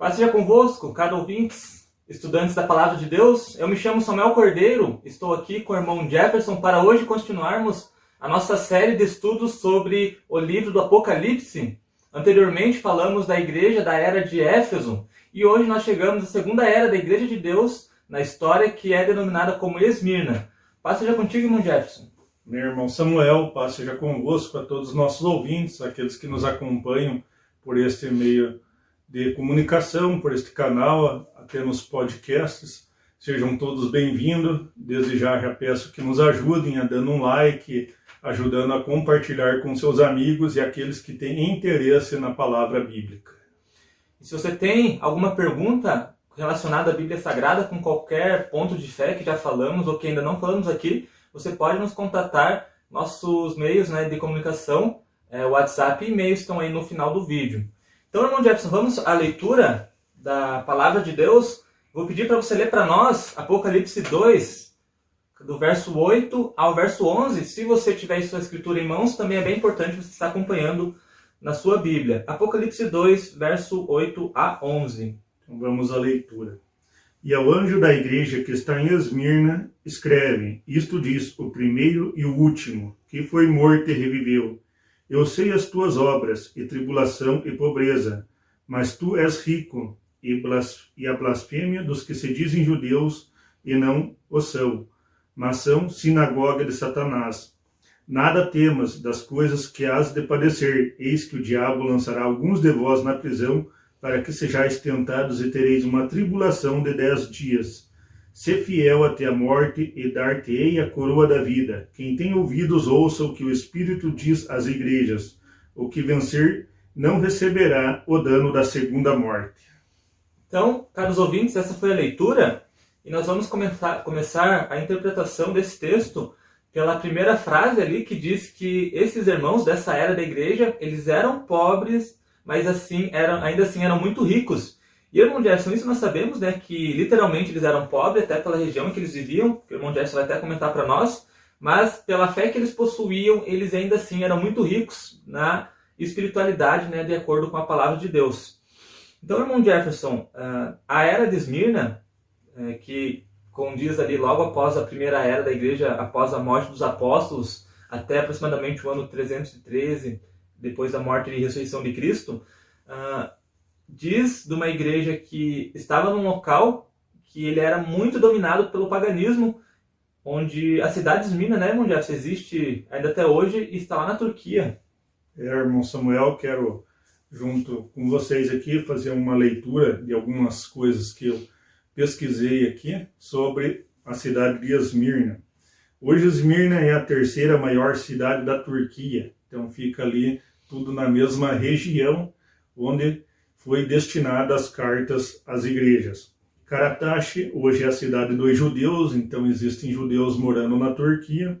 Paz seja convosco, cada ouvintes, estudantes da Palavra de Deus. Eu me chamo Samuel Cordeiro, estou aqui com o irmão Jefferson para hoje continuarmos a nossa série de estudos sobre o livro do Apocalipse. Anteriormente falamos da igreja da era de Éfeso e hoje nós chegamos à segunda era da igreja de Deus na história que é denominada como Esmirna. Paz seja contigo, irmão Jefferson. Meu irmão Samuel, paz seja convosco, a todos os nossos ouvintes, aqueles que nos acompanham por este meio de comunicação, por este canal, até nos podcasts. Sejam todos bem-vindos. Desde já já peço que nos ajudem a dando um like, ajudando a compartilhar com seus amigos e aqueles que têm interesse na palavra bíblica. E se você tem alguma pergunta relacionada à Bíblia Sagrada com qualquer ponto de fé que já falamos ou que ainda não falamos aqui, você pode nos contatar. Nossos meios né, de comunicação, é, WhatsApp e e-mail estão aí no final do vídeo. Então, irmão Jefferson, vamos à leitura da palavra de Deus. Vou pedir para você ler para nós Apocalipse 2, do verso 8 ao verso 11. Se você tiver sua escritura em mãos, também é bem importante você estar acompanhando na sua Bíblia. Apocalipse 2, verso 8 a 11. Então vamos à leitura. E ao anjo da igreja que está em Esmirna, escreve: Isto diz o primeiro e o último, que foi morto e reviveu. Eu sei as tuas obras, e tribulação e pobreza, mas tu és rico, e, e a blasfêmia dos que se dizem judeus e não o são, mas são sinagoga de Satanás. Nada temas das coisas que has de padecer, eis que o diabo lançará alguns de vós na prisão para que sejais tentados e tereis uma tribulação de dez dias. Sê fiel até a morte e dar-te-ei a coroa da vida. Quem tem ouvidos, ouça o que o Espírito diz às igrejas. O que vencer não receberá o dano da segunda morte. Então, caros ouvintes, essa foi a leitura e nós vamos começar, começar a interpretação desse texto pela primeira frase ali que diz que esses irmãos dessa era da igreja, eles eram pobres mas assim eram, ainda assim eram muito ricos. E irmão Jefferson, isso nós sabemos, né, que literalmente eles eram pobres, até pela região em que eles viviam, que o irmão Jefferson vai até comentar para nós, mas pela fé que eles possuíam, eles ainda assim eram muito ricos na espiritualidade, né, de acordo com a palavra de Deus. Então, irmão Jefferson, ah, a era de Esmirna, é, que condiz ali logo após a primeira era da igreja, após a morte dos apóstolos, até aproximadamente o ano 313 depois da morte e ressurreição de Cristo, uh, diz de uma igreja que estava num local que ele era muito dominado pelo paganismo, onde a cidade de Esmina, né, irmão Jefferson, existe ainda até hoje e está lá na Turquia. É, irmão Samuel, quero, junto com vocês aqui, fazer uma leitura de algumas coisas que eu pesquisei aqui sobre a cidade de Esmirna. Hoje Esmirna é a terceira maior cidade da Turquia, então fica ali tudo na mesma região onde foi destinada as cartas às igrejas. Karatashi hoje é a cidade dos judeus, então existem judeus morando na Turquia.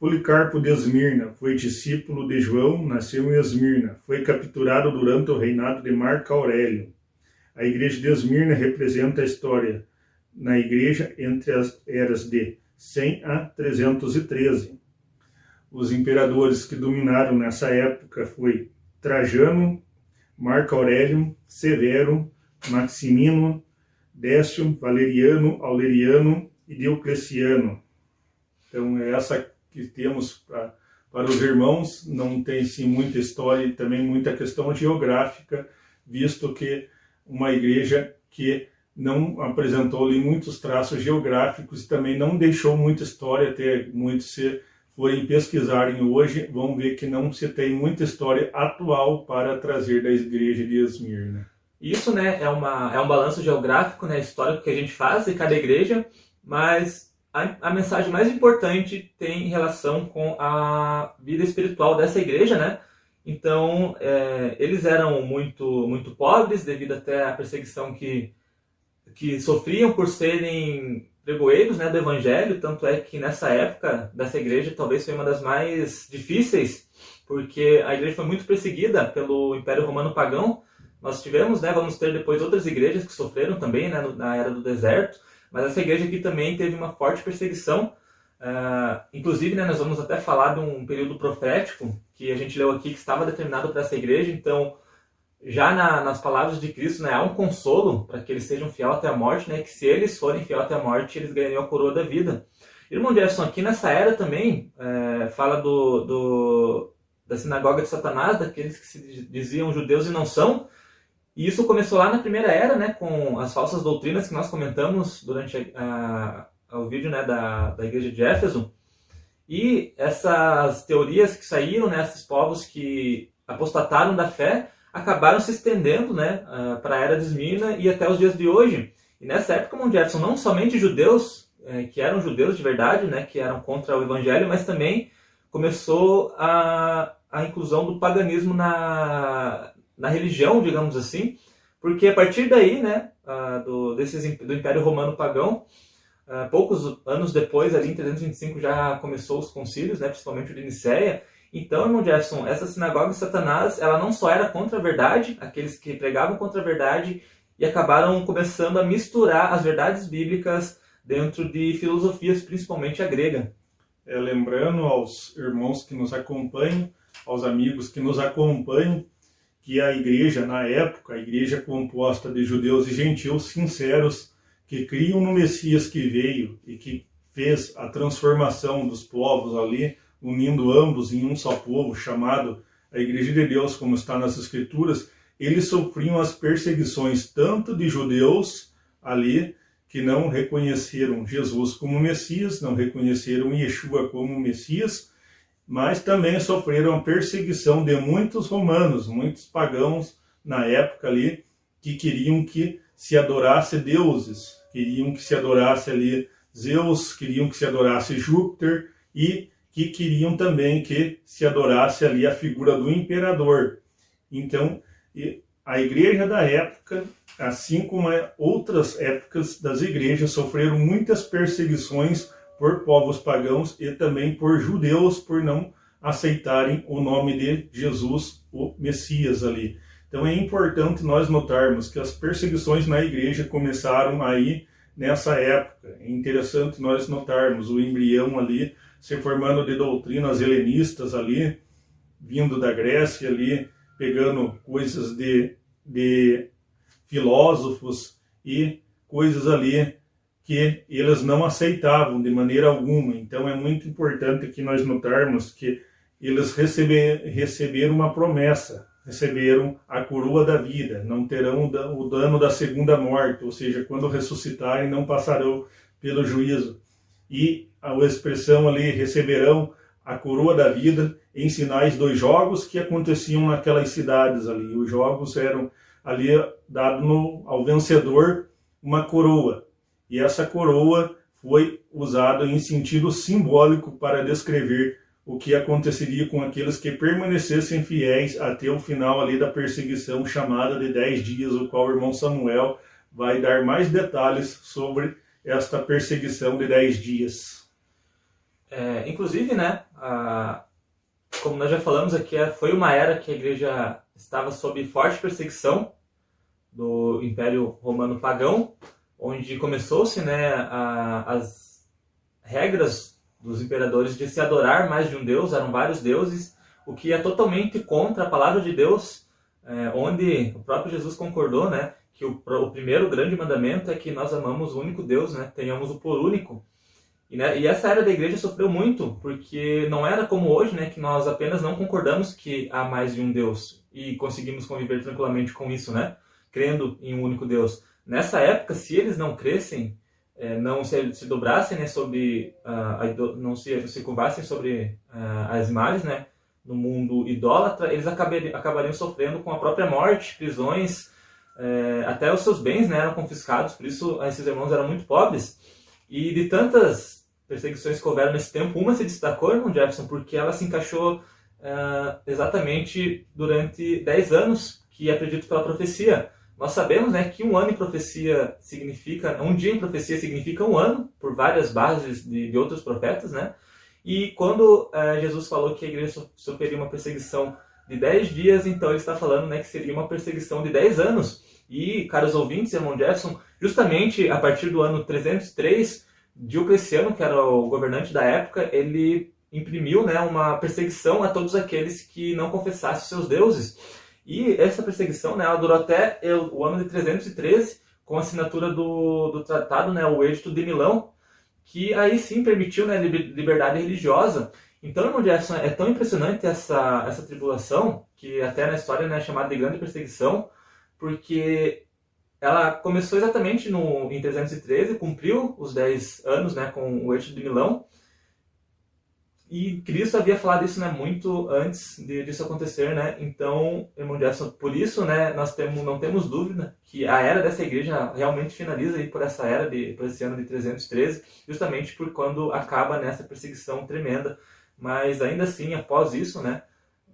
Policarpo de Esmirna foi discípulo de João, nasceu em Esmirna, foi capturado durante o reinado de Marco Aurélio. A igreja de Esmirna representa a história na igreja entre as eras de 100 a 313. Os imperadores que dominaram nessa época foi Trajano, Marco Aurélio, Severo, Maximino, Décio, Valeriano, Aureliano e Diocleciano. Então é essa que temos pra, para os irmãos, não tem sim muita história e também muita questão geográfica, visto que uma igreja que não apresentou ali muitos traços geográficos e também não deixou muita história até muito ser forem pesquisarem hoje, vão ver que não se tem muita história atual para trazer da igreja de Esmirna. Isso, né, é, uma, é um balanço geográfico, né, histórico que a gente faz de cada igreja, mas a, a mensagem mais importante tem relação com a vida espiritual dessa igreja, né? Então, é, eles eram muito, muito pobres devido até à perseguição que, que sofriam por serem pregoeiros né, do evangelho, tanto é que nessa época dessa igreja talvez foi uma das mais difíceis, porque a igreja foi muito perseguida pelo Império Romano Pagão. Nós tivemos, né, vamos ter depois outras igrejas que sofreram também né, na era do deserto, mas essa igreja aqui também teve uma forte perseguição. Uh, inclusive, né, nós vamos até falar de um período profético que a gente leu aqui que estava determinado para essa igreja, então já na, nas palavras de Cristo, né, há um consolo para que eles sejam fiel até a morte, né, que se eles forem fiel até a morte, eles ganhariam a coroa da vida. Irmão Jefferson, aqui nessa era também, é, fala do, do, da sinagoga de Satanás, daqueles que se diziam judeus e não são, e isso começou lá na primeira era, né, com as falsas doutrinas que nós comentamos durante a, a, o vídeo né, da, da igreja de Éfeso, e essas teorias que saíram, né, esses povos que apostataram da fé, acabaram se estendendo né, uh, para a era de Esmirna e até os dias de hoje. E nessa época, Mon Jefferson, não somente judeus, eh, que eram judeus de verdade, né, que eram contra o evangelho, mas também começou a, a inclusão do paganismo na, na religião, digamos assim, porque a partir daí, né, uh, do, desses, do Império Romano Pagão, uh, poucos anos depois, ali em 325, já começou os concílios, né, principalmente o de Nicéia, então, irmão Jefferson, essa sinagoga de Satanás, ela não só era contra a verdade, aqueles que pregavam contra a verdade, e acabaram começando a misturar as verdades bíblicas dentro de filosofias, principalmente a grega. É, lembrando aos irmãos que nos acompanham, aos amigos que nos acompanham, que a igreja, na época, a igreja composta de judeus e gentios sinceros, que criam no Messias que veio e que fez a transformação dos povos ali, unindo ambos em um só povo, chamado a Igreja de Deus, como está nas Escrituras, eles sofriam as perseguições tanto de judeus ali, que não reconheceram Jesus como Messias, não reconheceram Yeshua como Messias, mas também sofreram a perseguição de muitos romanos, muitos pagãos na época ali, que queriam que se adorasse deuses, queriam que se adorasse ali Zeus, queriam que se adorasse Júpiter e que queriam também que se adorasse ali a figura do imperador. Então, a igreja da época, assim como outras épocas das igrejas, sofreram muitas perseguições por povos pagãos e também por judeus por não aceitarem o nome de Jesus, o Messias ali. Então é importante nós notarmos que as perseguições na igreja começaram aí nessa época. É interessante nós notarmos o embrião ali se formando de doutrinas helenistas ali, vindo da Grécia ali, pegando coisas de, de filósofos e coisas ali que eles não aceitavam de maneira alguma. Então é muito importante que nós notarmos que eles receber, receberam uma promessa, receberam a coroa da vida, não terão o dano da segunda morte, ou seja, quando ressuscitarem não passarão pelo juízo. E a expressão ali receberão a coroa da vida em sinais dos jogos que aconteciam naquelas cidades ali. Os jogos eram ali dado no, ao vencedor uma coroa. E essa coroa foi usada em sentido simbólico para descrever o que aconteceria com aqueles que permanecessem fiéis até o final ali da perseguição chamada de dez dias, o qual o irmão Samuel vai dar mais detalhes sobre esta perseguição de dez dias. É, inclusive, né, a, como nós já falamos aqui, é, foi uma era que a igreja estava sob forte perseguição do Império Romano Pagão, onde começou-se né, as regras dos imperadores de se adorar mais de um deus, eram vários deuses, o que é totalmente contra a palavra de Deus, é, onde o próprio Jesus concordou né, que o, o primeiro grande mandamento é que nós amamos o único Deus, né, tenhamos o por único. E, né, e, essa era da igreja sofreu muito, porque não era como hoje, né, que nós apenas não concordamos que há mais de um Deus e conseguimos conviver tranquilamente com isso, né, crendo em um único Deus. Nessa época, se eles não crescem, é, não se, se, dobrassem, né, sobre, uh, não se, se curvassem sobre uh, as imagens, né, no mundo idólatra, eles acabariam, acabariam sofrendo com a própria morte, prisões, é, até os seus bens né, eram confiscados, por isso esses irmãos eram muito pobres. E de tantas perseguições que houveram nesse tempo, uma se destacou, irmão Jefferson, porque ela se encaixou uh, exatamente durante 10 anos, que é predito pela profecia. Nós sabemos né, que um ano em profecia significa, um dia em profecia significa um ano, por várias bases de, de outros profetas, né? E quando uh, Jesus falou que a igreja sofreria uma perseguição de 10 dias, então ele está falando né, que seria uma perseguição de 10 anos. E, caros ouvintes, irmão Jefferson, justamente a partir do ano 303, Diocleciano, que era o governante da época, ele imprimiu né, uma perseguição a todos aqueles que não confessassem seus deuses. E essa perseguição, né, ela durou até o ano de 313, com a assinatura do, do tratado, né, o Edito de Milão, que aí sim permitiu né, liberdade religiosa. Então, irmão Jefferson, é tão impressionante essa, essa tribulação, que até na história né, é chamada de grande perseguição, porque ela começou exatamente no, em 313, cumpriu os 10 anos né, com o eixo de Milão, e Cristo havia falado isso né, muito antes de, disso acontecer, né? Então, irmão Jefferson, por isso, né, nós temos, não temos dúvida que a era dessa igreja realmente finaliza aí por essa era de por esse ano de 313, justamente por quando acaba nessa perseguição tremenda. Mas ainda assim, após isso, né,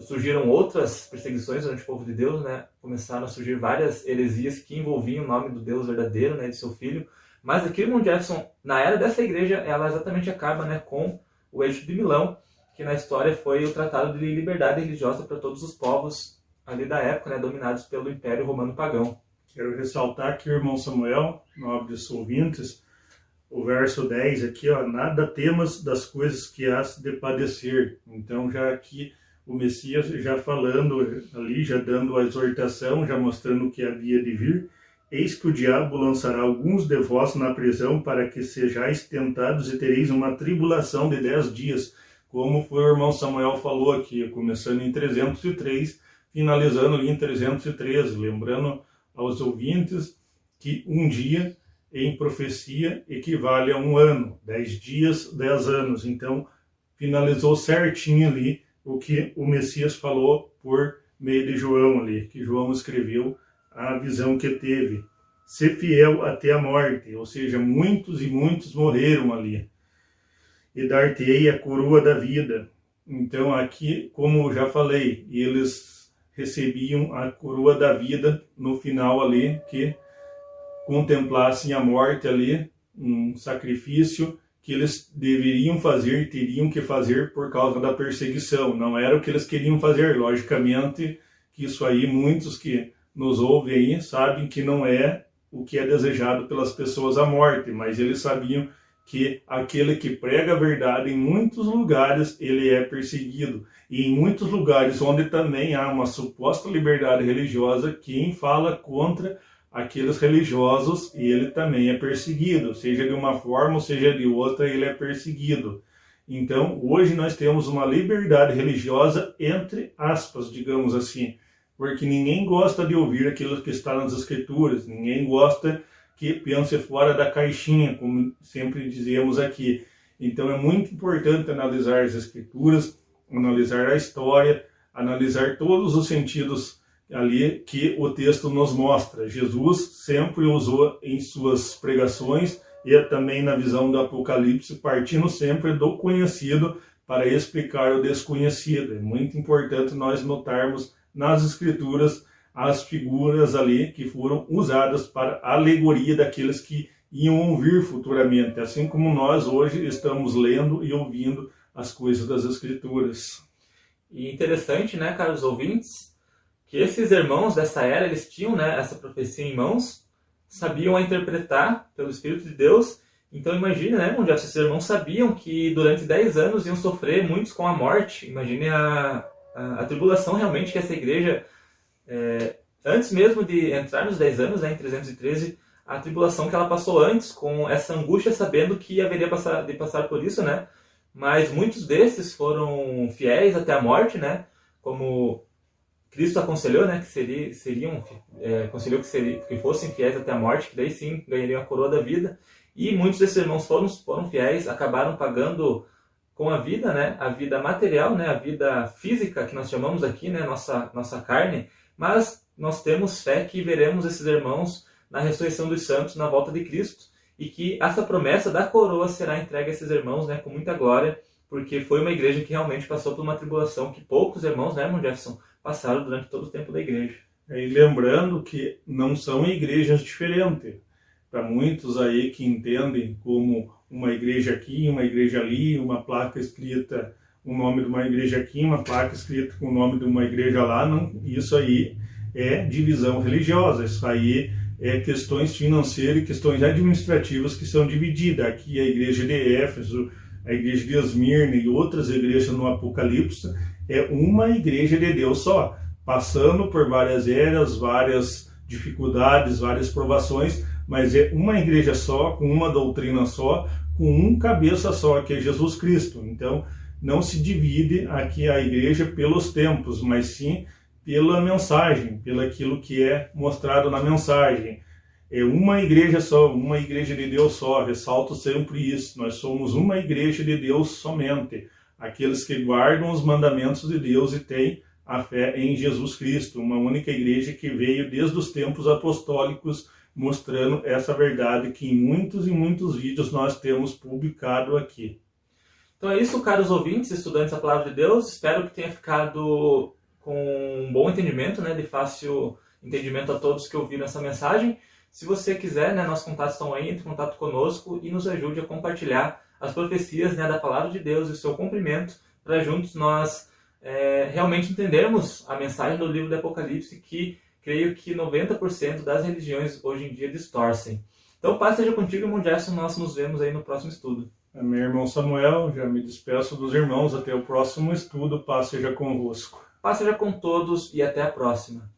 surgiram outras perseguições durante o povo de Deus, né? Começaram a surgir várias heresias que envolviam o nome do Deus verdadeiro, né, de seu filho. Mas aqui, irmão Jefferson, na era dessa igreja, ela exatamente acaba, né, com o eixo de Milão, que na história foi o tratado de liberdade religiosa para todos os povos ali da época, né, dominados pelo Império Romano Pagão. Quero ressaltar que irmão Samuel, nobres ouvintes, o verso 10 aqui, ó, nada temas das coisas que has de padecer. Então, já aqui o Messias já falando ali, já dando a exortação, já mostrando o que havia de vir. Eis que o diabo lançará alguns de vós na prisão para que sejais tentados e tereis uma tribulação de dez dias, como foi o irmão Samuel falou aqui, começando em 303, finalizando em 313, lembrando aos ouvintes que um dia em profecia equivale a um ano, dez dias, dez anos. Então, finalizou certinho ali o que o Messias falou por meio de João ali, que João escreveu a visão que teve. Ser fiel até a morte, ou seja, muitos e muitos morreram ali. E dar-te-ei a coroa da vida. Então, aqui, como já falei, eles recebiam a coroa da vida no final ali, que contemplassem a morte ali, um sacrifício que eles deveriam fazer, teriam que fazer por causa da perseguição. Não era o que eles queriam fazer, logicamente, que isso aí muitos que nos ouvem aí sabem que não é o que é desejado pelas pessoas a morte, mas eles sabiam que aquele que prega a verdade em muitos lugares ele é perseguido e em muitos lugares onde também há uma suposta liberdade religiosa quem fala contra aqueles religiosos e ele também é perseguido, seja de uma forma ou seja de outra, ele é perseguido. Então, hoje nós temos uma liberdade religiosa entre aspas, digamos assim, porque ninguém gosta de ouvir aquilo que está nas escrituras, ninguém gosta que pense fora da caixinha, como sempre dizemos aqui. Então é muito importante analisar as escrituras, analisar a história, analisar todos os sentidos ali que o texto nos mostra. Jesus sempre usou em suas pregações e também na visão do Apocalipse, partindo sempre do conhecido para explicar o desconhecido. É muito importante nós notarmos nas escrituras as figuras ali que foram usadas para alegoria daqueles que iam ouvir futuramente, assim como nós hoje estamos lendo e ouvindo as coisas das escrituras. E interessante, né, caros ouvintes, que esses irmãos dessa era, eles tinham né, essa profecia em mãos, sabiam a interpretar pelo Espírito de Deus. Então imagine, né, onde esses irmãos sabiam que durante 10 anos iam sofrer muitos com a morte. Imagine a, a, a tribulação realmente que essa igreja, é, antes mesmo de entrar nos 10 anos, né, em 313, a tribulação que ela passou antes, com essa angústia, sabendo que haveria passar, de passar por isso, né? Mas muitos desses foram fiéis até a morte, né? Como Cristo aconselhou, né, que seria, seriam, é, aconselhou que, seria, que fossem fiéis até a morte, que daí sim ganhariam a coroa da vida. E muitos desses irmãos foram, foram fiéis, acabaram pagando com a vida, né, a vida material, né, a vida física que nós chamamos aqui, né, nossa nossa carne. Mas nós temos fé que veremos esses irmãos na ressurreição dos santos, na volta de Cristo, e que essa promessa da coroa será entregue a esses irmãos, né, com muita glória, porque foi uma igreja que realmente passou por uma tribulação que poucos irmãos, né, irmão Jefferson, passaram durante todo o tempo da igreja. E lembrando que não são igrejas diferentes. Para muitos aí que entendem como uma igreja aqui, uma igreja ali, uma placa escrita o nome de uma igreja aqui, uma placa escrita com o nome de uma igreja lá, não, isso aí é divisão religiosa, isso aí é questões financeiras e questões administrativas que são divididas. Aqui a igreja de Éfeso, a igreja de Esmirna e outras igrejas no Apocalipse, é uma igreja de Deus só. passando por várias eras, várias dificuldades, várias provações, mas é uma igreja só, com uma doutrina só, com um cabeça só, que é Jesus Cristo. Então, não se divide aqui a igreja pelos tempos, mas sim pela mensagem, pelo aquilo que é mostrado na mensagem. É uma igreja só, uma igreja de Deus só. Ressalto sempre isso. Nós somos uma igreja de Deus somente. Aqueles que guardam os mandamentos de Deus e têm a fé em Jesus Cristo, uma única igreja que veio desde os tempos apostólicos mostrando essa verdade que em muitos e muitos vídeos nós temos publicado aqui. Então é isso, caros ouvintes, estudantes da Palavra de Deus. Espero que tenha ficado com um bom entendimento, né, de fácil entendimento a todos que ouviram essa mensagem. Se você quiser, né, nossos contatos estão aí, entre em contato conosco e nos ajude a compartilhar as profecias né, da Palavra de Deus e o seu cumprimento, para juntos nós é, realmente entendermos a mensagem do livro do Apocalipse que creio que 90% das religiões hoje em dia distorcem. Então, paz seja contigo, irmão Gerson. Nós nos vemos aí no próximo estudo. Meu irmão Samuel, já me despeço dos irmãos. Até o próximo estudo. Paz seja convosco. Paz seja com todos e até a próxima.